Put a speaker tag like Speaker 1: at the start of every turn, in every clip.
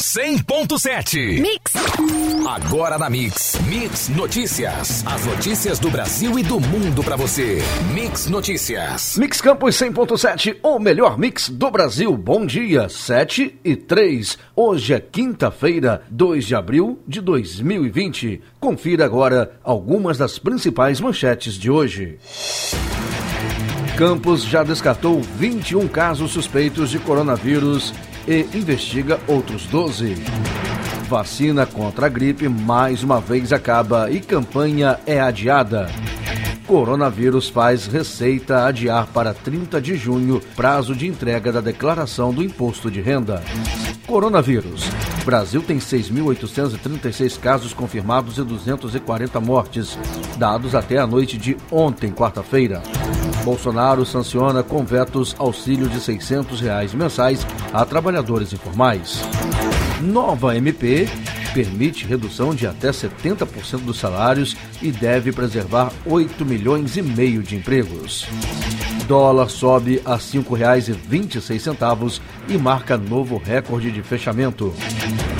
Speaker 1: 100.7.
Speaker 2: Mix.
Speaker 1: Agora na Mix. Mix Notícias. As notícias do Brasil e do mundo pra você. Mix Notícias.
Speaker 3: Mix Campos 100.7, o melhor mix do Brasil. Bom dia, 7 e 3. Hoje é quinta-feira, 2 de abril de 2020. Confira agora algumas das principais manchetes de hoje. Campos já descartou 21 casos suspeitos de coronavírus e investiga outros 12. Vacina contra a gripe mais uma vez acaba e campanha é adiada. Coronavírus faz Receita adiar para 30 de junho prazo de entrega da declaração do imposto de renda. Coronavírus. Brasil tem 6.836 casos confirmados e 240 mortes, dados até a noite de ontem, quarta-feira. Bolsonaro sanciona com vetos auxílio de 600 reais mensais a trabalhadores informais. Nova MP permite redução de até 70% dos salários e deve preservar 8 milhões e meio de empregos. Dólar sobe a R$ 5,26 e marca novo recorde de fechamento.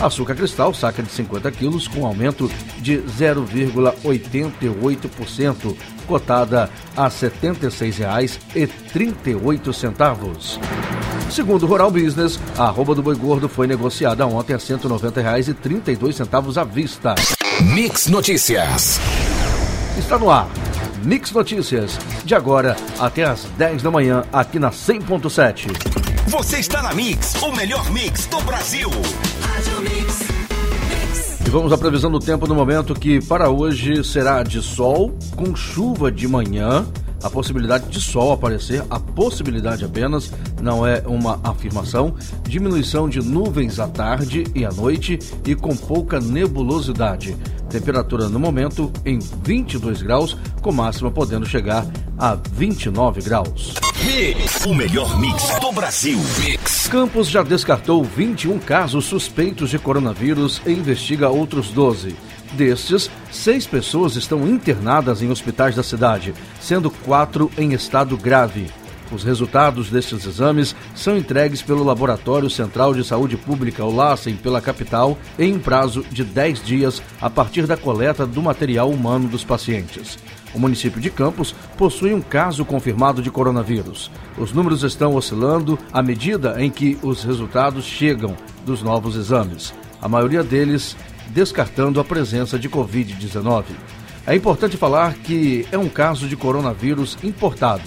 Speaker 3: Açúcar cristal saca de 50 quilos com aumento de 0,88%, cotada a R$ 76,38. Segundo o Rural Business, a arroba do boi gordo foi negociada ontem a R$ 190,32 à vista.
Speaker 1: Mix Notícias.
Speaker 3: Está no ar. Mix Notícias, de agora até às 10 da manhã, aqui na 100.7.
Speaker 1: Você está na Mix, o melhor mix do Brasil.
Speaker 3: E vamos à previsão do tempo no momento que para hoje será de sol com chuva de manhã. A possibilidade de sol aparecer, a possibilidade apenas, não é uma afirmação. Diminuição de nuvens à tarde e à noite e com pouca nebulosidade. Temperatura no momento em 22 graus, com máxima podendo chegar a 29 graus.
Speaker 1: Mix, o melhor mix do Brasil. Mix.
Speaker 3: Campos já descartou 21 casos suspeitos de coronavírus e investiga outros 12. Destes, seis pessoas estão internadas em hospitais da cidade, sendo quatro em estado grave. Os resultados destes exames são entregues pelo Laboratório Central de Saúde Pública, o LACEN, pela capital, em prazo de 10 dias a partir da coleta do material humano dos pacientes. O município de Campos possui um caso confirmado de coronavírus. Os números estão oscilando à medida em que os resultados chegam dos novos exames. A maioria deles descartando a presença de Covid-19. É importante falar que é um caso de coronavírus importado.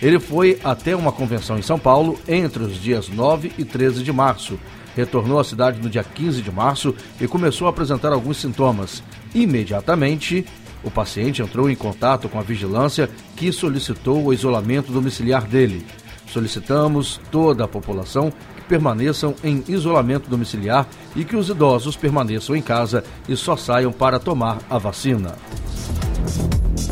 Speaker 3: Ele foi até uma convenção em São Paulo entre os dias 9 e 13 de março. Retornou à cidade no dia 15 de março e começou a apresentar alguns sintomas. Imediatamente, o paciente entrou em contato com a vigilância que solicitou o isolamento domiciliar dele. Solicitamos toda a população permaneçam em isolamento domiciliar e que os idosos permaneçam em casa e só saiam para tomar a vacina.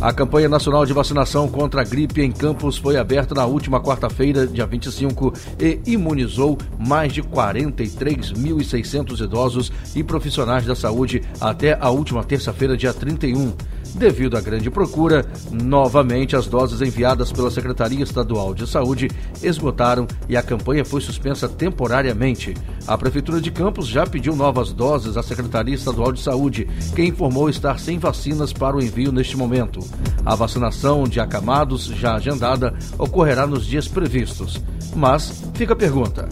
Speaker 3: A campanha nacional de vacinação contra a gripe em Campos foi aberta na última quarta-feira, dia 25, e imunizou mais de 43.600 idosos e profissionais da saúde até a última terça-feira, dia 31. Devido à grande procura, novamente as doses enviadas pela Secretaria Estadual de Saúde esgotaram e a campanha foi suspensa temporariamente. A Prefeitura de Campos já pediu novas doses à Secretaria Estadual de Saúde, que informou estar sem vacinas para o envio neste momento. A vacinação de acamados, já agendada, ocorrerá nos dias previstos. Mas fica a pergunta: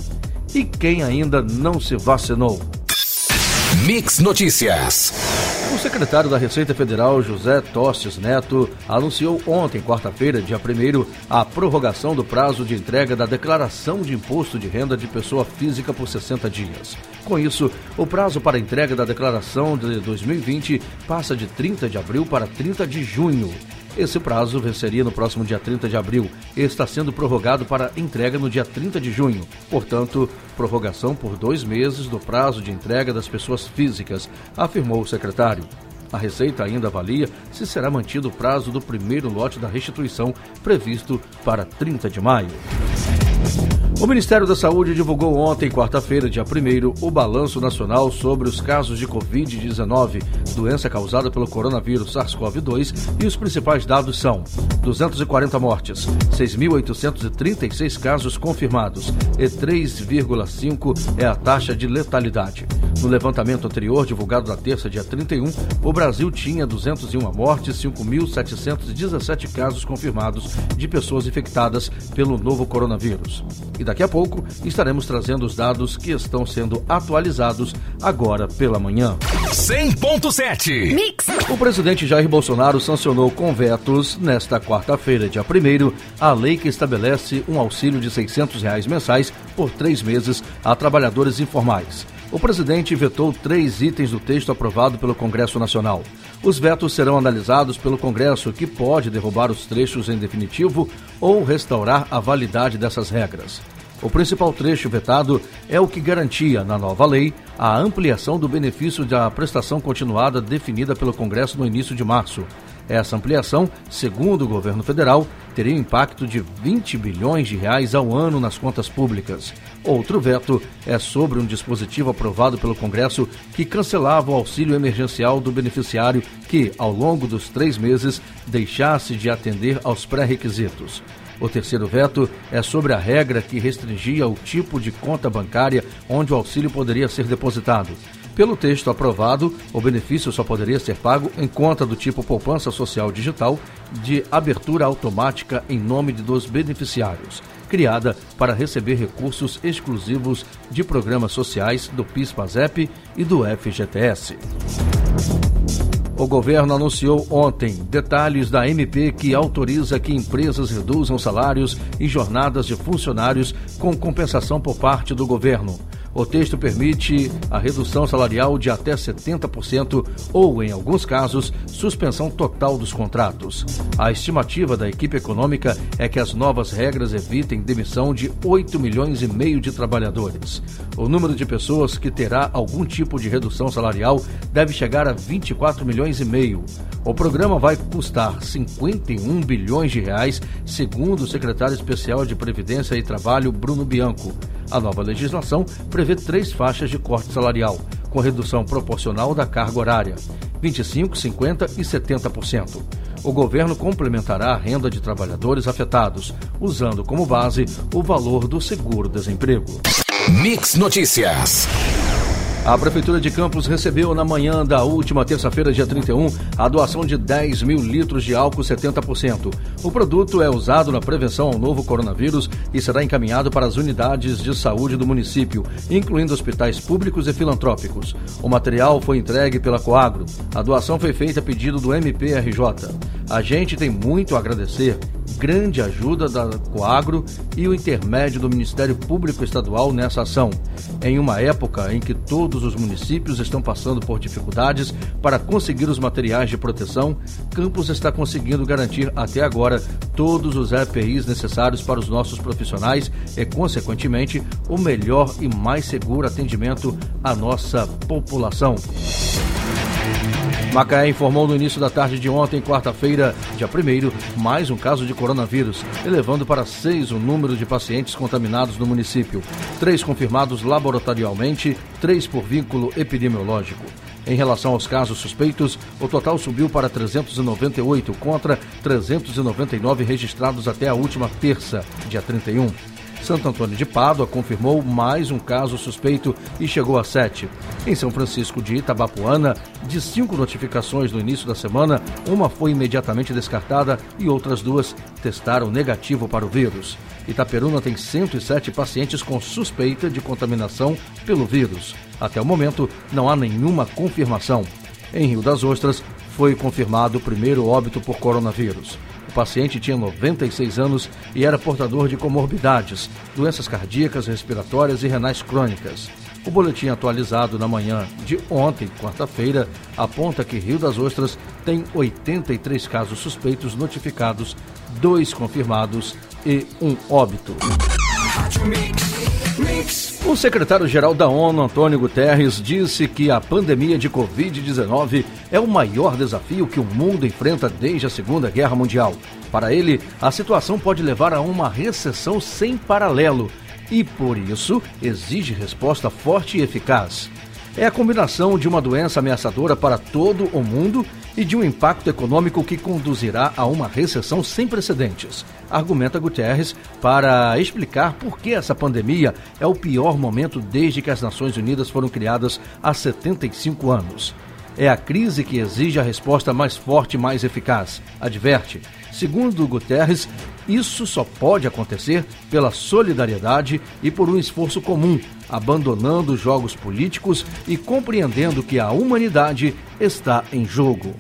Speaker 3: e quem ainda não se vacinou?
Speaker 1: Mix Notícias.
Speaker 3: O secretário da Receita Federal, José Tostes Neto, anunciou ontem, quarta-feira, dia 1 a prorrogação do prazo de entrega da declaração de imposto de renda de pessoa física por 60 dias. Com isso, o prazo para entrega da declaração de 2020 passa de 30 de abril para 30 de junho. Esse prazo venceria no próximo dia 30 de abril e está sendo prorrogado para entrega no dia 30 de junho. Portanto, prorrogação por dois meses do prazo de entrega das pessoas físicas, afirmou o secretário. A Receita ainda avalia se será mantido o prazo do primeiro lote da restituição, previsto para 30 de maio. O Ministério da Saúde divulgou ontem, quarta-feira, dia 1, o balanço nacional sobre os casos de Covid-19, doença causada pelo coronavírus SARS-CoV-2, e os principais dados são 240 mortes, 6.836 casos confirmados e 3,5 é a taxa de letalidade. No levantamento anterior, divulgado na terça, dia 31, o Brasil tinha 201 mortes, 5.717 casos confirmados de pessoas infectadas pelo novo coronavírus. E daqui a pouco estaremos trazendo os dados que estão sendo atualizados agora pela manhã.
Speaker 1: 100.7
Speaker 3: Mix. O presidente Jair Bolsonaro sancionou com vetos nesta quarta-feira, dia 1 a lei que estabelece um auxílio de 600 reais mensais por três meses a trabalhadores informais. O presidente vetou três itens do texto aprovado pelo Congresso Nacional. Os vetos serão analisados pelo Congresso, que pode derrubar os trechos em definitivo ou restaurar a validade dessas regras. O principal trecho vetado é o que garantia, na nova lei, a ampliação do benefício da prestação continuada definida pelo Congresso no início de março. Essa ampliação, segundo o governo federal, teria um impacto de 20 bilhões de reais ao ano nas contas públicas. Outro veto é sobre um dispositivo aprovado pelo Congresso que cancelava o auxílio emergencial do beneficiário que, ao longo dos três meses, deixasse de atender aos pré-requisitos. O terceiro veto é sobre a regra que restringia o tipo de conta bancária onde o auxílio poderia ser depositado. Pelo texto aprovado, o benefício só poderia ser pago em conta do tipo poupança social digital de abertura automática em nome dos beneficiários, criada para receber recursos exclusivos de programas sociais do PIS/PASEP e do FGTS. O governo anunciou ontem detalhes da MP que autoriza que empresas reduzam salários e jornadas de funcionários com compensação por parte do governo. O texto permite a redução salarial de até 70% ou, em alguns casos, suspensão total dos contratos. A estimativa da equipe econômica é que as novas regras evitem demissão de 8 milhões e meio de trabalhadores. O número de pessoas que terá algum tipo de redução salarial deve chegar a 24 milhões e meio. O programa vai custar 51 bilhões de reais, segundo o secretário especial de Previdência e Trabalho, Bruno Bianco. A nova legislação prevê três faixas de corte salarial, com redução proporcional da carga horária, 25%, 50% e 70%. O governo complementará a renda de trabalhadores afetados, usando como base o valor do seguro-desemprego.
Speaker 1: Mix Notícias.
Speaker 3: A Prefeitura de Campos recebeu na manhã da última terça-feira, dia 31, a doação de 10 mil litros de álcool 70%. O produto é usado na prevenção ao novo coronavírus e será encaminhado para as unidades de saúde do município, incluindo hospitais públicos e filantrópicos. O material foi entregue pela Coagro. A doação foi feita a pedido do MPRJ. A gente tem muito a agradecer grande ajuda da Coagro e o intermédio do Ministério Público Estadual nessa ação. Em uma época em que todos os municípios estão passando por dificuldades para conseguir os materiais de proteção, Campos está conseguindo garantir até agora todos os EPIs necessários para os nossos profissionais e, consequentemente, o melhor e mais seguro atendimento à nossa população. Macaé informou no início da tarde de ontem, quarta-feira, dia 1 mais um caso de coronavírus, elevando para seis o número de pacientes contaminados no município. Três confirmados laboratorialmente, três por vínculo epidemiológico. Em relação aos casos suspeitos, o total subiu para 398 contra 399 registrados até a última terça, dia 31. Santo Antônio de Pádua confirmou mais um caso suspeito e chegou a sete. Em São Francisco de Itabapuana, de cinco notificações no início da semana, uma foi imediatamente descartada e outras duas testaram negativo para o vírus. Itaperuna tem 107 pacientes com suspeita de contaminação pelo vírus. Até o momento, não há nenhuma confirmação. Em Rio das Ostras, foi confirmado o primeiro óbito por coronavírus. O paciente tinha 96 anos e era portador de comorbidades, doenças cardíacas, respiratórias e renais crônicas. O boletim atualizado na manhã de ontem, quarta-feira, aponta que Rio das Ostras tem 83 casos suspeitos notificados, dois confirmados e um óbito. O secretário-geral da ONU, Antônio Guterres, disse que a pandemia de Covid-19 é o maior desafio que o mundo enfrenta desde a Segunda Guerra Mundial. Para ele, a situação pode levar a uma recessão sem paralelo e, por isso, exige resposta forte e eficaz. É a combinação de uma doença ameaçadora para todo o mundo e de um impacto econômico que conduzirá a uma recessão sem precedentes, argumenta Guterres para explicar por que essa pandemia é o pior momento desde que as Nações Unidas foram criadas há 75 anos. É a crise que exige a resposta mais forte e mais eficaz, adverte. Segundo Guterres, isso só pode acontecer pela solidariedade e por um esforço comum, abandonando os jogos políticos e compreendendo que a humanidade está em jogo.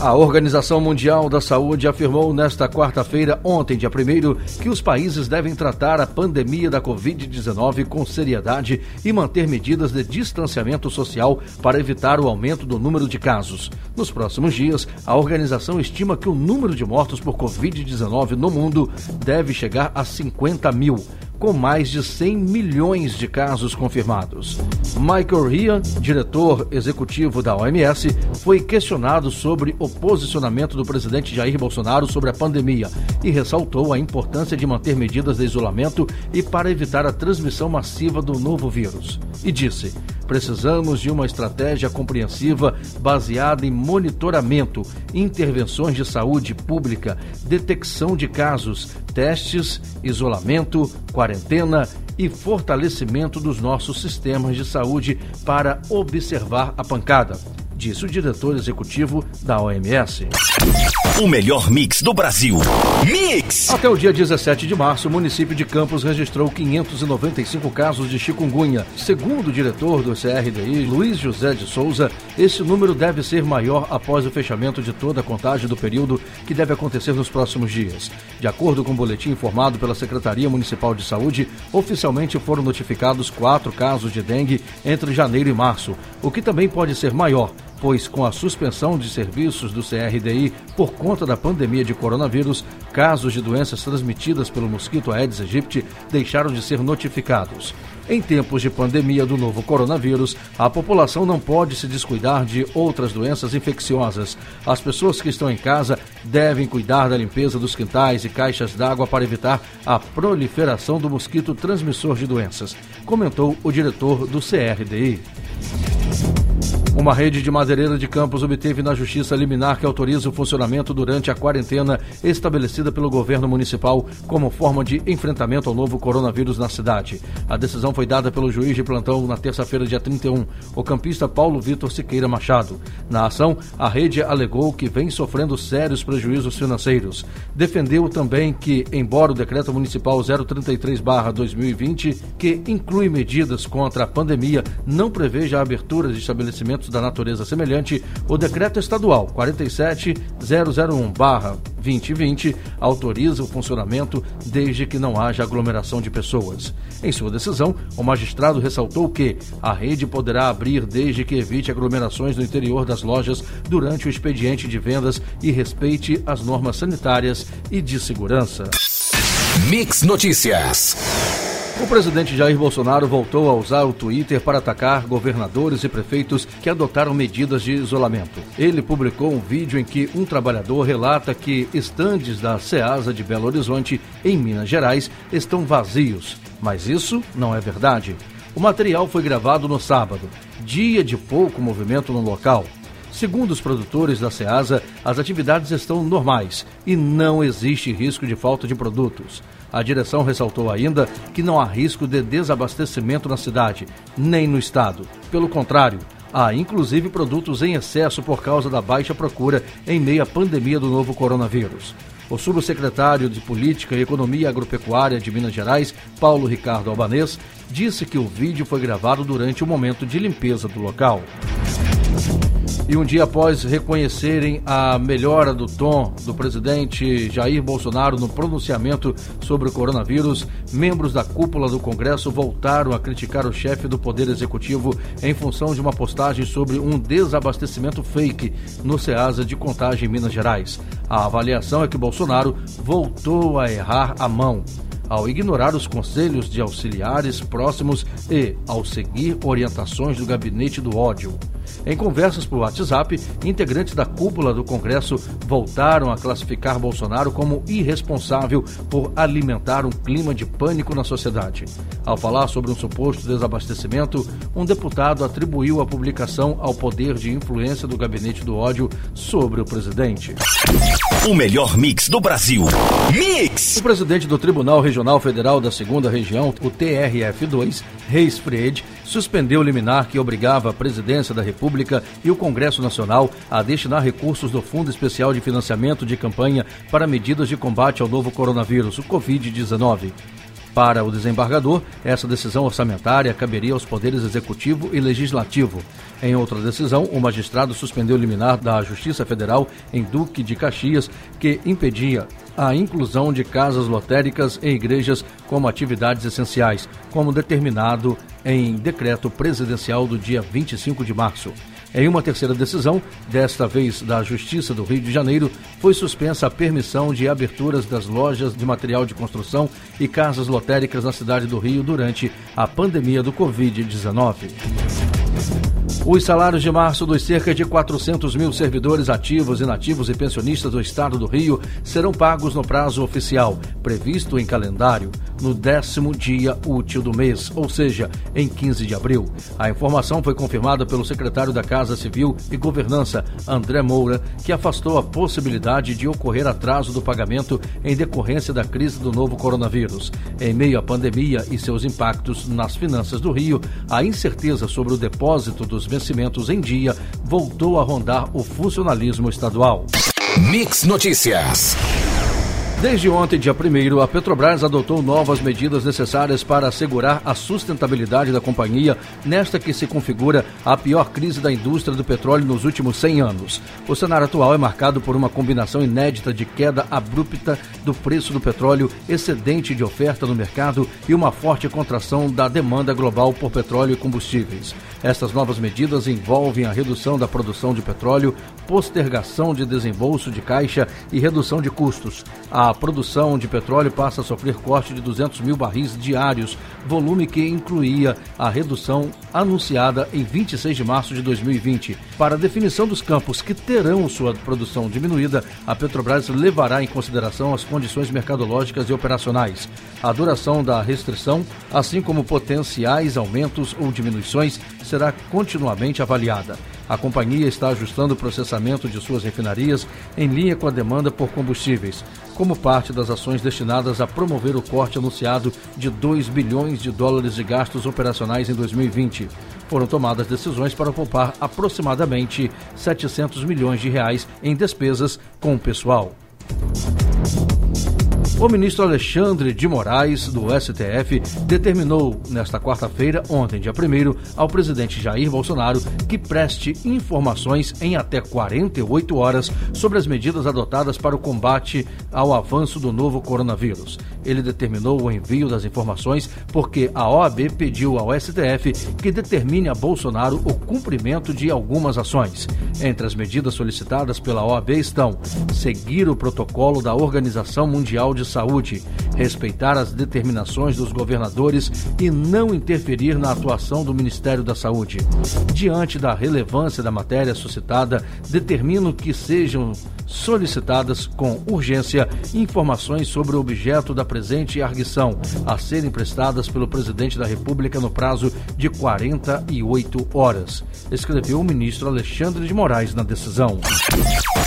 Speaker 3: A Organização Mundial da Saúde afirmou nesta quarta-feira, ontem, dia 1, que os países devem tratar a pandemia da Covid-19 com seriedade e manter medidas de distanciamento social para evitar o aumento do número de casos. Nos próximos dias, a organização estima que o número de mortos por Covid-19 no mundo deve chegar a 50 mil com mais de 100 milhões de casos confirmados. Michael Ryan, diretor executivo da OMS, foi questionado sobre o posicionamento do presidente Jair Bolsonaro sobre a pandemia e ressaltou a importância de manter medidas de isolamento e para evitar a transmissão massiva do novo vírus. E disse: precisamos de uma estratégia compreensiva baseada em monitoramento, intervenções de saúde pública, detecção de casos, testes, isolamento, quarentena e fortalecimento dos nossos sistemas de saúde para observar a pancada disse o diretor executivo da OMS.
Speaker 1: O melhor mix do Brasil. Mix!
Speaker 3: Até o dia 17 de março, o município de Campos registrou 595 casos de chikungunya. Segundo o diretor do CRDI, Luiz José de Souza, esse número deve ser maior após o fechamento de toda a contagem do período que deve acontecer nos próximos dias. De acordo com o boletim informado pela Secretaria Municipal de Saúde, oficialmente foram notificados quatro casos de dengue entre janeiro e março, o que também pode ser maior pois com a suspensão de serviços do CRDI por conta da pandemia de coronavírus, casos de doenças transmitidas pelo mosquito Aedes aegypti deixaram de ser notificados. Em tempos de pandemia do novo coronavírus, a população não pode se descuidar de outras doenças infecciosas. As pessoas que estão em casa devem cuidar da limpeza dos quintais e caixas d'água para evitar a proliferação do mosquito transmissor de doenças, comentou o diretor do CRDI. Uma rede de madeireira de Campos obteve na Justiça liminar que autoriza o funcionamento durante a quarentena estabelecida pelo governo municipal como forma de enfrentamento ao novo coronavírus na cidade. A decisão foi dada pelo juiz de plantão na terça-feira, dia 31, o campista Paulo Vitor Siqueira Machado. Na ação, a rede alegou que vem sofrendo sérios prejuízos financeiros. Defendeu também que, embora o decreto municipal 033-2020, que inclui medidas contra a pandemia, não preveja a abertura de estabelecimentos da natureza semelhante, o decreto estadual 47001/2020 autoriza o funcionamento desde que não haja aglomeração de pessoas. Em sua decisão, o magistrado ressaltou que a rede poderá abrir desde que evite aglomerações no interior das lojas durante o expediente de vendas e respeite as normas sanitárias e de segurança.
Speaker 1: Mix Notícias.
Speaker 3: O presidente Jair Bolsonaro voltou a usar o Twitter para atacar governadores e prefeitos que adotaram medidas de isolamento. Ele publicou um vídeo em que um trabalhador relata que estandes da Ceasa de Belo Horizonte, em Minas Gerais, estão vazios. Mas isso não é verdade. O material foi gravado no sábado, dia de pouco movimento no local. Segundo os produtores da Ceasa, as atividades estão normais e não existe risco de falta de produtos. A direção ressaltou ainda que não há risco de desabastecimento na cidade, nem no estado. Pelo contrário, há inclusive produtos em excesso por causa da baixa procura em meio à pandemia do novo coronavírus. O subsecretário de Política e Economia Agropecuária de Minas Gerais, Paulo Ricardo Albanês, disse que o vídeo foi gravado durante o momento de limpeza do local. E um dia após reconhecerem a melhora do tom do presidente Jair Bolsonaro no pronunciamento sobre o coronavírus, membros da cúpula do Congresso voltaram a criticar o chefe do Poder Executivo em função de uma postagem sobre um desabastecimento fake no Ceasa de Contagem em Minas Gerais. A avaliação é que Bolsonaro voltou a errar a mão. ao ignorar os conselhos de auxiliares próximos e ao seguir orientações do gabinete do ódio. Em conversas por WhatsApp, integrantes da cúpula do Congresso voltaram a classificar Bolsonaro como irresponsável por alimentar um clima de pânico na sociedade. Ao falar sobre um suposto desabastecimento, um deputado atribuiu a publicação ao poder de influência do gabinete do ódio sobre o presidente.
Speaker 1: O melhor mix do Brasil. Mix!
Speaker 3: O presidente do Tribunal Regional Federal da Segunda Região, o TRF2, Reis Freed, suspendeu o liminar que obrigava a presidência da República e o Congresso Nacional a destinar recursos do Fundo Especial de Financiamento de Campanha para medidas de combate ao novo coronavírus, o Covid-19. Para o desembargador, essa decisão orçamentária caberia aos poderes executivo e legislativo. Em outra decisão, o magistrado suspendeu o liminar da Justiça Federal em Duque de Caxias, que impedia a inclusão de casas lotéricas em igrejas como atividades essenciais, como determinado em decreto presidencial do dia 25 de março. Em uma terceira decisão, desta vez da Justiça do Rio de Janeiro, foi suspensa a permissão de aberturas das lojas de material de construção e casas lotéricas na cidade do Rio durante a pandemia do Covid-19. Os salários de março dos cerca de 400 mil servidores ativos, inativos e pensionistas do Estado do Rio serão pagos no prazo oficial, previsto em calendário, no décimo dia útil do mês, ou seja, em 15 de abril. A informação foi confirmada pelo secretário da Casa Civil e Governança, André Moura, que afastou a possibilidade de ocorrer atraso do pagamento em decorrência da crise do novo coronavírus. Em meio à pandemia e seus impactos nas finanças do Rio, a incerteza sobre o depósito dos vencimentos em dia voltou a rondar o funcionalismo estadual.
Speaker 1: Mix Notícias.
Speaker 3: Desde ontem, dia 1, a Petrobras adotou novas medidas necessárias para assegurar a sustentabilidade da companhia nesta que se configura a pior crise da indústria do petróleo nos últimos 100 anos. O cenário atual é marcado por uma combinação inédita de queda abrupta do preço do petróleo, excedente de oferta no mercado e uma forte contração da demanda global por petróleo e combustíveis. Estas novas medidas envolvem a redução da produção de petróleo, postergação de desembolso de caixa e redução de custos. A produção de petróleo passa a sofrer corte de 200 mil barris diários, volume que incluía a redução anunciada em 26 de março de 2020. Para a definição dos campos que terão sua produção diminuída, a Petrobras levará em consideração as condições mercadológicas e operacionais, a duração da restrição, assim como potenciais aumentos ou diminuições será continuamente avaliada. A companhia está ajustando o processamento de suas refinarias em linha com a demanda por combustíveis, como parte das ações destinadas a promover o corte anunciado de 2 bilhões de dólares de gastos operacionais em 2020. Foram tomadas decisões para poupar aproximadamente 700 milhões de reais em despesas com o pessoal. O ministro Alexandre de Moraes, do STF, determinou nesta quarta-feira, ontem, dia 1, ao presidente Jair Bolsonaro que preste informações em até 48 horas sobre as medidas adotadas para o combate ao avanço do novo coronavírus. Ele determinou o envio das informações porque a OAB pediu ao STF que determine a Bolsonaro o cumprimento de algumas ações. Entre as medidas solicitadas pela OAB estão seguir o protocolo da Organização Mundial de Saúde, respeitar as determinações dos governadores e não interferir na atuação do Ministério da Saúde. Diante da relevância da matéria suscitada, determino que sejam solicitadas com urgência informações sobre o objeto da presente arguição, a serem prestadas pelo presidente da República no prazo de 48 horas, escreveu o ministro Alexandre de Moraes na decisão.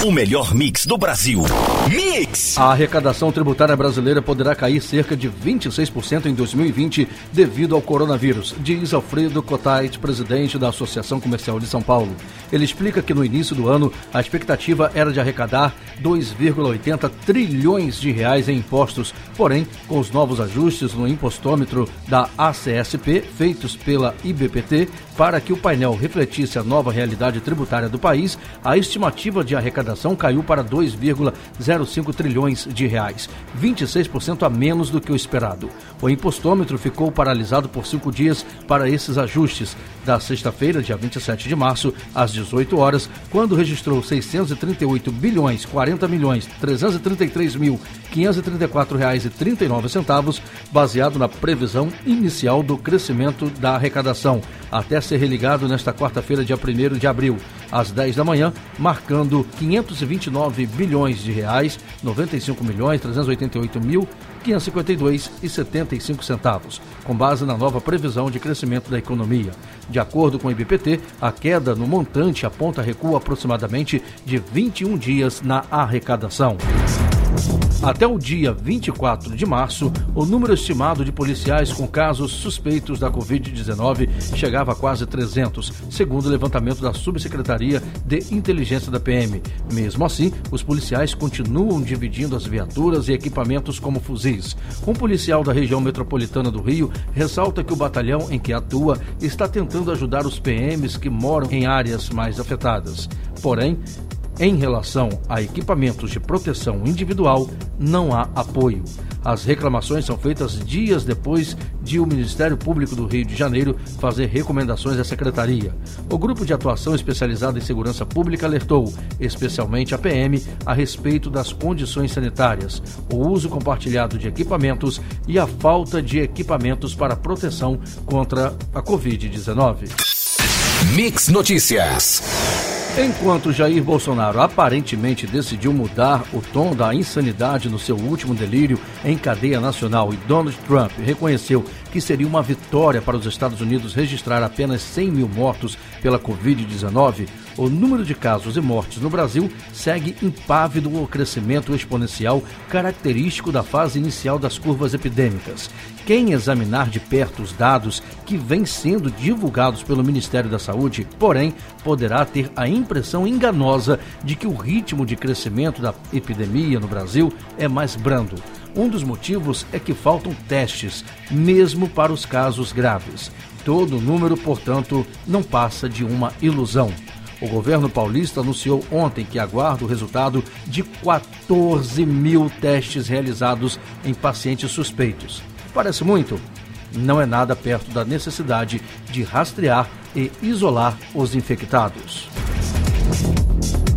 Speaker 1: O melhor mix do Brasil. Mix!
Speaker 3: A arrecadação tributária brasileira poderá cair cerca de 26% em 2020 devido ao coronavírus, diz Alfredo Cotait, presidente da Associação Comercial de São Paulo. Ele explica que no início do ano a expectativa era de arrecadar 2,80 trilhões de reais em impostos, porém, com os novos ajustes no impostômetro da ACSP feitos pela IBPT para que o painel refletisse a nova realidade tributária do país, a estimativa de arrecadação caiu para 2,05 trilhões de reais, 26% a menos do que o esperado. O impostômetro ficou paralisado por cinco dias para esses ajustes, da sexta-feira, dia 27 de março, às 18 horas, quando registrou 638 bilhões 40 milhões 333 mil 534 reais e 39 centavos, baseado na previsão inicial do crescimento da arrecadação, até ser religado nesta quarta-feira, dia 1 de abril, às 10 da manhã, marcando 529 bilhões de reais, 95 milhões 388 mil 552 e 75 centavos, com base na nova previsão de crescimento da economia. De acordo com o IBPT, a queda no montante aponta recuo aproximadamente de 21 dias na arrecadação. Até o dia 24 de março, o número estimado de policiais com casos suspeitos da Covid-19 chegava a quase 300, segundo o levantamento da Subsecretaria de Inteligência da PM. Mesmo assim, os policiais continuam dividindo as viaturas e equipamentos como fuzis. Um policial da região metropolitana do Rio ressalta que o batalhão em que atua está tentando ajudar os PMs que moram em áreas mais afetadas. Porém, em relação a equipamentos de proteção individual, não há apoio. As reclamações são feitas dias depois de o Ministério Público do Rio de Janeiro fazer recomendações à Secretaria. O Grupo de Atuação Especializada em Segurança Pública alertou, especialmente a PM, a respeito das condições sanitárias, o uso compartilhado de equipamentos e a falta de equipamentos para proteção contra a Covid-19.
Speaker 1: Mix Notícias.
Speaker 3: Enquanto Jair Bolsonaro aparentemente decidiu mudar o tom da insanidade no seu último delírio em cadeia nacional e Donald Trump reconheceu que seria uma vitória para os Estados Unidos registrar apenas 100 mil mortos pela Covid-19, o número de casos e mortes no Brasil segue impávido o crescimento exponencial característico da fase inicial das curvas epidêmicas. Quem examinar de perto os dados que vêm sendo divulgados pelo Ministério da Saúde, porém, poderá ter a impressão enganosa de que o ritmo de crescimento da epidemia no Brasil é mais brando. Um dos motivos é que faltam testes, mesmo para os casos graves. Todo o número, portanto, não passa de uma ilusão. O governo paulista anunciou ontem que aguarda o resultado de 14 mil testes realizados em pacientes suspeitos. Parece muito? Não é nada perto da necessidade de rastrear e isolar os infectados.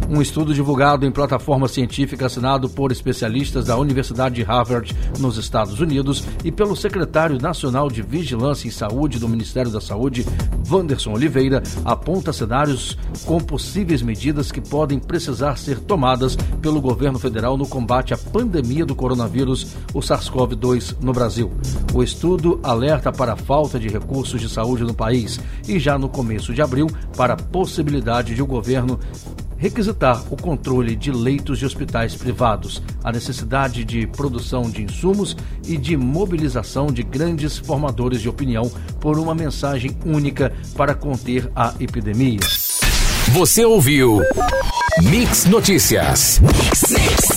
Speaker 3: Um estudo divulgado em plataforma científica assinado por especialistas da Universidade de Harvard, nos Estados Unidos, e pelo secretário nacional de Vigilância em Saúde do Ministério da Saúde, Wanderson Oliveira, aponta cenários com possíveis medidas que podem precisar ser tomadas pelo governo federal no combate à pandemia do coronavírus, o SARS-CoV-2, no Brasil. O estudo alerta para a falta de recursos de saúde no país e já no começo de abril para a possibilidade de o governo requisitar o controle de leitos de hospitais privados, a necessidade de produção de insumos e de mobilização de grandes formadores de opinião por uma mensagem única para conter a epidemia.
Speaker 1: Você ouviu Mix Notícias. Mix, mix.